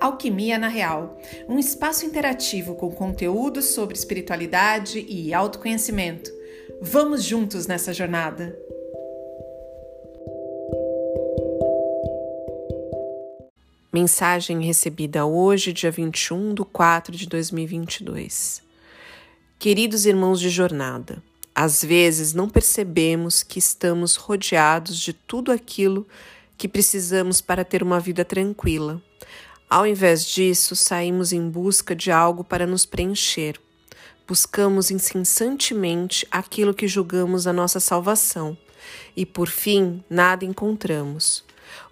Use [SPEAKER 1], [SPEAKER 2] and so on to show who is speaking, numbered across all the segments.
[SPEAKER 1] Alquimia na Real, um espaço interativo com conteúdos sobre espiritualidade e autoconhecimento. Vamos juntos nessa jornada!
[SPEAKER 2] Mensagem recebida hoje, dia 21 de 4 de 2022. Queridos irmãos de jornada, às vezes não percebemos que estamos rodeados de tudo aquilo que precisamos para ter uma vida tranquila. Ao invés disso, saímos em busca de algo para nos preencher. Buscamos incessantemente aquilo que julgamos a nossa salvação e, por fim, nada encontramos.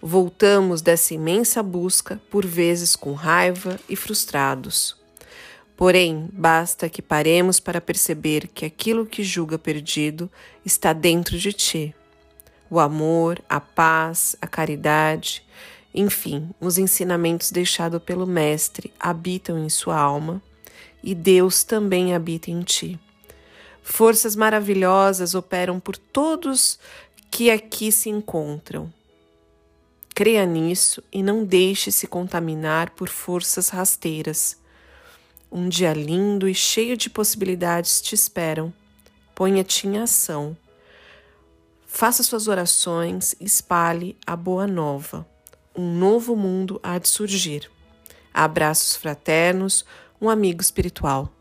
[SPEAKER 2] Voltamos dessa imensa busca, por vezes com raiva e frustrados. Porém, basta que paremos para perceber que aquilo que julga perdido está dentro de ti. O amor, a paz, a caridade, enfim, os ensinamentos deixados pelo Mestre habitam em sua alma e Deus também habita em ti. Forças maravilhosas operam por todos que aqui se encontram. Creia nisso e não deixe se contaminar por forças rasteiras um dia lindo e cheio de possibilidades te esperam. Ponha-te em ação. Faça suas orações, espalhe a boa nova. Um novo mundo há de surgir. Abraços fraternos, um amigo espiritual.